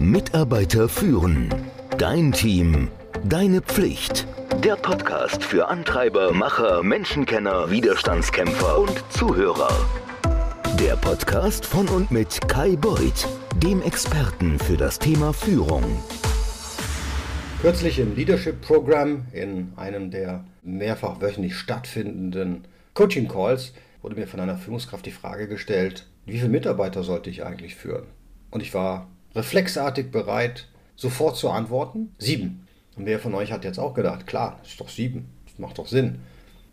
Mitarbeiter führen. Dein Team. Deine Pflicht. Der Podcast für Antreiber, Macher, Menschenkenner, Widerstandskämpfer und Zuhörer. Der Podcast von und mit Kai Beuth, dem Experten für das Thema Führung. Kürzlich im Leadership Program in einem der mehrfach wöchentlich stattfindenden Coaching Calls wurde mir von einer Führungskraft die Frage gestellt, wie viele Mitarbeiter sollte ich eigentlich führen? Und ich war reflexartig bereit, sofort zu antworten, sieben. Und wer von euch hat jetzt auch gedacht, klar, das ist doch sieben, das macht doch Sinn.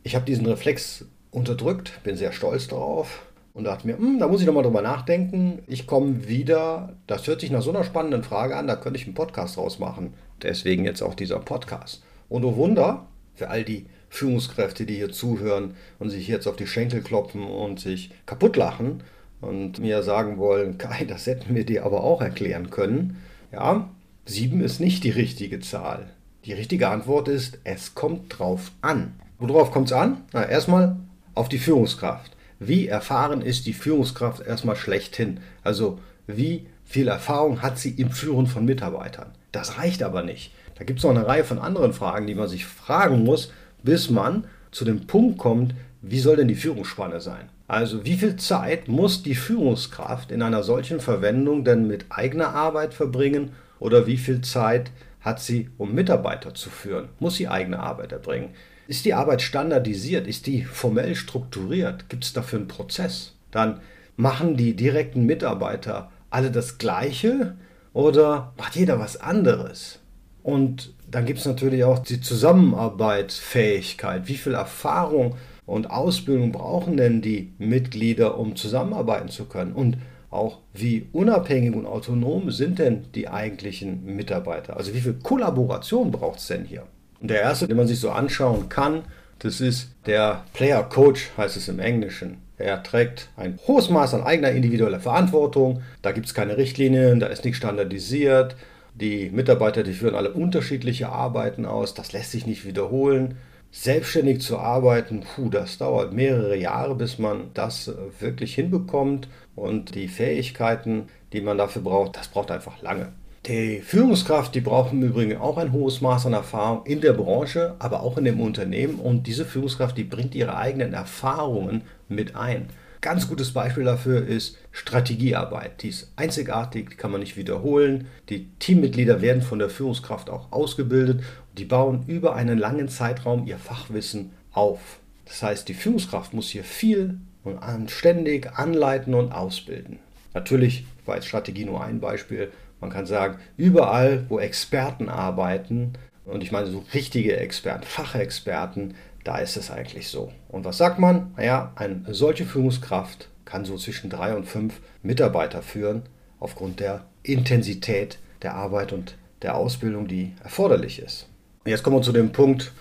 Ich habe diesen Reflex unterdrückt, bin sehr stolz darauf und dachte mir, hm, da muss ich nochmal drüber nachdenken. Ich komme wieder, das hört sich nach so einer spannenden Frage an, da könnte ich einen Podcast draus machen. Deswegen jetzt auch dieser Podcast. Und oh Wunder, für all die Führungskräfte, die hier zuhören und sich jetzt auf die Schenkel klopfen und sich kaputt lachen und mir sagen wollen, Kai, das hätten wir dir aber auch erklären können. Ja, sieben ist nicht die richtige Zahl. Die richtige Antwort ist, es kommt drauf an. Worauf kommt es an? Na, erstmal auf die Führungskraft. Wie erfahren ist die Führungskraft erstmal schlechthin? Also wie viel Erfahrung hat sie im Führen von Mitarbeitern? Das reicht aber nicht. Da gibt es noch eine Reihe von anderen Fragen, die man sich fragen muss, bis man zu dem Punkt kommt, wie soll denn die Führungsspanne sein? Also wie viel Zeit muss die Führungskraft in einer solchen Verwendung denn mit eigener Arbeit verbringen oder wie viel Zeit hat sie, um Mitarbeiter zu führen? Muss sie eigene Arbeit erbringen? Ist die Arbeit standardisiert? Ist die formell strukturiert? Gibt es dafür einen Prozess? Dann machen die direkten Mitarbeiter alle das Gleiche oder macht jeder was anderes? Und dann gibt es natürlich auch die Zusammenarbeitsfähigkeit. Wie viel Erfahrung und Ausbildung brauchen denn die Mitglieder, um zusammenarbeiten zu können? Und auch wie unabhängig und autonom sind denn die eigentlichen Mitarbeiter? Also wie viel Kollaboration braucht es denn hier? Und der erste, den man sich so anschauen kann, das ist der Player Coach, heißt es im Englischen. Er trägt ein hohes Maß an eigener individueller Verantwortung. Da gibt es keine Richtlinien, da ist nichts standardisiert. Die Mitarbeiter, die führen alle unterschiedliche Arbeiten aus. Das lässt sich nicht wiederholen. Selbstständig zu arbeiten, puh, das dauert mehrere Jahre, bis man das äh, wirklich hinbekommt. Und die Fähigkeiten, die man dafür braucht, das braucht einfach lange. Die Führungskraft, die braucht im Übrigen auch ein hohes Maß an Erfahrung in der Branche, aber auch in dem Unternehmen. Und diese Führungskraft, die bringt ihre eigenen Erfahrungen mit ein. Ganz gutes Beispiel dafür ist Strategiearbeit. Die ist einzigartig, die kann man nicht wiederholen. Die Teammitglieder werden von der Führungskraft auch ausgebildet. Die bauen über einen langen Zeitraum ihr Fachwissen auf. Das heißt, die Führungskraft muss hier viel und ständig anleiten und ausbilden. Natürlich war jetzt Strategie nur ein Beispiel. Man kann sagen, überall, wo Experten arbeiten, und ich meine so richtige Experten, Fachexperten, da ist es eigentlich so. Und was sagt man? Naja, eine solche Führungskraft kann so zwischen drei und fünf Mitarbeiter führen, aufgrund der Intensität der Arbeit und der Ausbildung, die erforderlich ist. Jetzt kommen wir zu dem Punkt,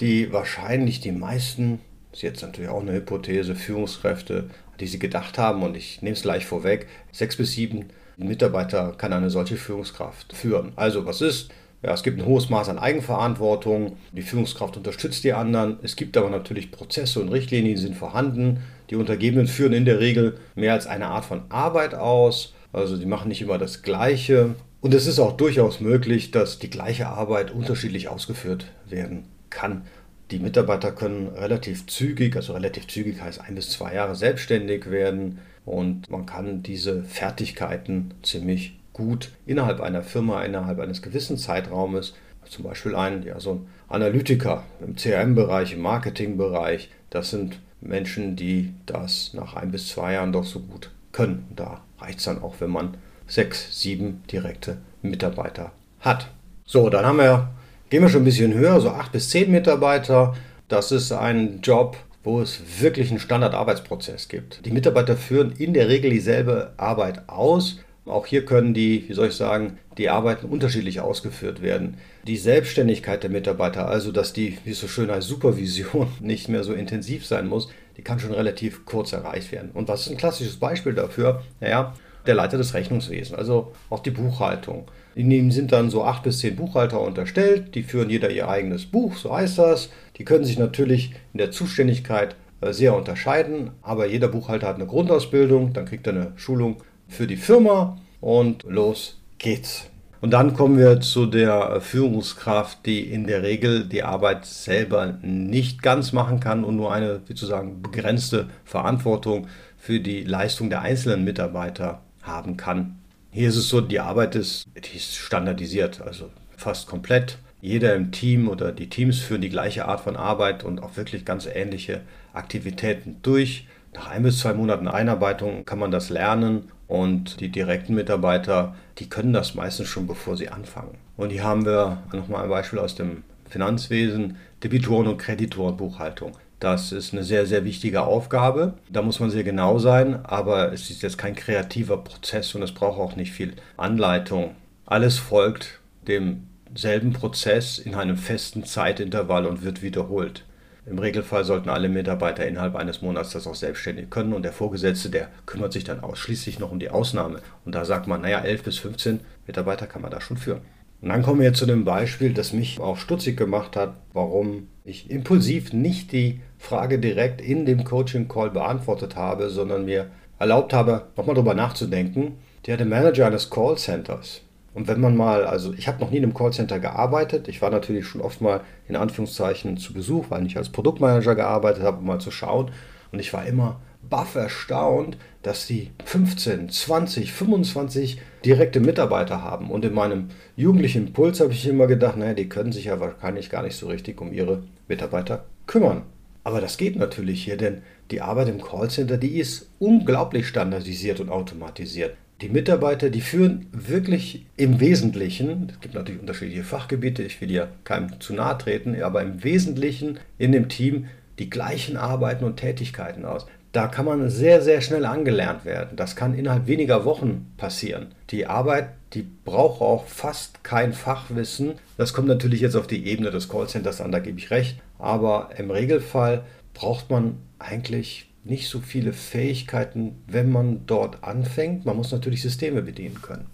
die wahrscheinlich die meisten, das ist jetzt natürlich auch eine Hypothese, Führungskräfte, die sie gedacht haben, und ich nehme es gleich vorweg, sechs bis sieben Mitarbeiter kann eine solche Führungskraft führen. Also was ist? Ja, es gibt ein hohes Maß an Eigenverantwortung. Die Führungskraft unterstützt die anderen. Es gibt aber natürlich Prozesse und Richtlinien, die sind vorhanden. Die Untergebenen führen in der Regel mehr als eine Art von Arbeit aus. Also die machen nicht immer das Gleiche. Und es ist auch durchaus möglich, dass die gleiche Arbeit unterschiedlich ausgeführt werden kann. Die Mitarbeiter können relativ zügig, also relativ zügig heißt ein bis zwei Jahre selbstständig werden und man kann diese Fertigkeiten ziemlich gut innerhalb einer Firma, innerhalb eines gewissen Zeitraumes, zum Beispiel ein, ja, so ein Analytiker im CRM-Bereich, im Marketing-Bereich, das sind Menschen, die das nach ein bis zwei Jahren doch so gut können. Da reicht es dann auch, wenn man sechs, sieben direkte Mitarbeiter hat. So, dann haben wir, gehen wir schon ein bisschen höher, so acht bis zehn Mitarbeiter. Das ist ein Job, wo es wirklich einen Standardarbeitsprozess gibt. Die Mitarbeiter führen in der Regel dieselbe Arbeit aus, auch hier können die, wie soll ich sagen, die Arbeiten unterschiedlich ausgeführt werden. Die Selbstständigkeit der Mitarbeiter, also dass die, wie es so schön heißt, Supervision nicht mehr so intensiv sein muss, die kann schon relativ kurz erreicht werden. Und was ist ein klassisches Beispiel dafür? Naja, der Leiter des Rechnungswesens, also auch die Buchhaltung. Ihnen sind dann so acht bis zehn Buchhalter unterstellt, die führen jeder ihr eigenes Buch, so heißt das. Die können sich natürlich in der Zuständigkeit äh, sehr unterscheiden, aber jeder Buchhalter hat eine Grundausbildung, dann kriegt er eine Schulung für die Firma und los geht's. Und dann kommen wir zu der Führungskraft, die in der Regel die Arbeit selber nicht ganz machen kann und nur eine, wie zu sagen, begrenzte Verantwortung für die Leistung der einzelnen Mitarbeiter haben kann. Hier ist es so, die Arbeit ist, die ist standardisiert, also fast komplett. Jeder im Team oder die Teams führen die gleiche Art von Arbeit und auch wirklich ganz ähnliche Aktivitäten durch. Nach ein bis zwei Monaten Einarbeitung kann man das lernen und die direkten Mitarbeiter, die können das meistens schon, bevor sie anfangen. Und hier haben wir nochmal ein Beispiel aus dem Finanzwesen, Debitoren- und Kreditorenbuchhaltung. Das ist eine sehr, sehr wichtige Aufgabe. Da muss man sehr genau sein, aber es ist jetzt kein kreativer Prozess und es braucht auch nicht viel Anleitung. Alles folgt demselben Prozess in einem festen Zeitintervall und wird wiederholt. Im Regelfall sollten alle Mitarbeiter innerhalb eines Monats das auch selbstständig können und der Vorgesetzte, der kümmert sich dann ausschließlich noch um die Ausnahme. Und da sagt man, naja, 11 bis 15 Mitarbeiter kann man da schon führen. Und dann kommen wir zu dem Beispiel, das mich auch stutzig gemacht hat, warum ich impulsiv nicht die Frage direkt in dem Coaching-Call beantwortet habe, sondern mir erlaubt habe, nochmal drüber nachzudenken. Der der Manager eines Callcenters. Und wenn man mal, also ich habe noch nie in einem Callcenter gearbeitet, ich war natürlich schon oft mal in Anführungszeichen zu Besuch, weil ich als Produktmanager gearbeitet habe, um mal zu schauen. Und ich war immer baff erstaunt, dass die 15, 20, 25 direkte Mitarbeiter haben. Und in meinem jugendlichen Impuls habe ich immer gedacht, naja, die können sich ja wahrscheinlich gar nicht so richtig um ihre Mitarbeiter kümmern. Aber das geht natürlich hier, denn die Arbeit im Callcenter, die ist unglaublich standardisiert und automatisiert. Die Mitarbeiter, die führen wirklich im Wesentlichen, es gibt natürlich unterschiedliche Fachgebiete, ich will hier keinem zu nahe treten, aber im Wesentlichen in dem Team die gleichen Arbeiten und Tätigkeiten aus. Da kann man sehr, sehr schnell angelernt werden. Das kann innerhalb weniger Wochen passieren. Die Arbeit, die braucht auch fast kein Fachwissen. Das kommt natürlich jetzt auf die Ebene des Callcenters an, da gebe ich recht. Aber im Regelfall braucht man eigentlich nicht so viele Fähigkeiten, wenn man dort anfängt. Man muss natürlich Systeme bedienen können.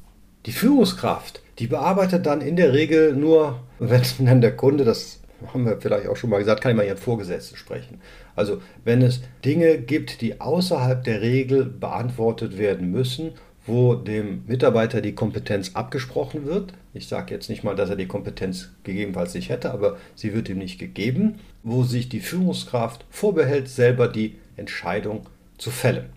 Die Führungskraft, die bearbeitet dann in der Regel nur, wenn dann der Kunde, das haben wir vielleicht auch schon mal gesagt, kann immer ihren Vorgesetzten sprechen. Also wenn es Dinge gibt, die außerhalb der Regel beantwortet werden müssen, wo dem Mitarbeiter die Kompetenz abgesprochen wird. Ich sage jetzt nicht mal, dass er die Kompetenz gegebenenfalls nicht hätte, aber sie wird ihm nicht gegeben, wo sich die Führungskraft vorbehält, selber die Entscheidung zu fällen.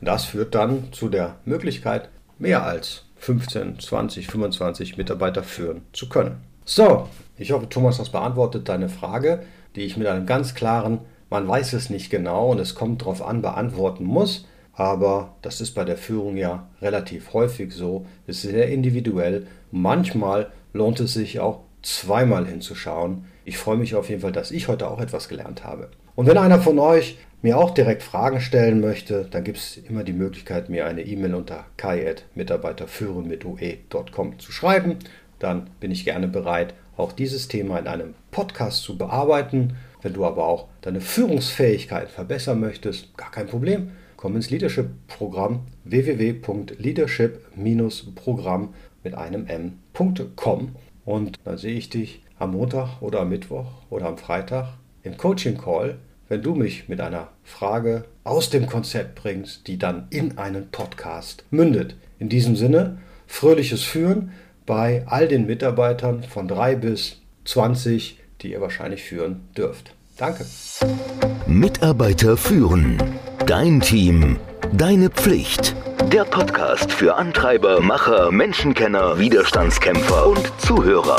Das führt dann zu der Möglichkeit, mehr als 15, 20, 25 Mitarbeiter führen zu können. So, ich hoffe, Thomas, das beantwortet deine Frage, die ich mit einem ganz klaren, man weiß es nicht genau und es kommt darauf an, beantworten muss. Aber das ist bei der Führung ja relativ häufig so. Es ist sehr individuell. Manchmal lohnt es sich auch zweimal hinzuschauen. Ich freue mich auf jeden Fall, dass ich heute auch etwas gelernt habe. Und wenn einer von euch mir auch direkt Fragen stellen möchte, dann gibt es immer die Möglichkeit, mir eine E-Mail unter kai.mitarbeiterführen mit ue.com zu schreiben. Dann bin ich gerne bereit, auch dieses Thema in einem Podcast zu bearbeiten. Wenn du aber auch deine Führungsfähigkeit verbessern möchtest, gar kein Problem. Komm ins Leadership-Programm www.leadership-programm mit einem M.com und dann sehe ich dich am Montag oder am Mittwoch oder am Freitag im Coaching Call wenn du mich mit einer Frage aus dem Konzept bringst, die dann in einen Podcast mündet. In diesem Sinne, fröhliches Führen bei all den Mitarbeitern von 3 bis 20, die ihr wahrscheinlich führen dürft. Danke. Mitarbeiter führen. Dein Team. Deine Pflicht. Der Podcast für Antreiber, Macher, Menschenkenner, Widerstandskämpfer und Zuhörer.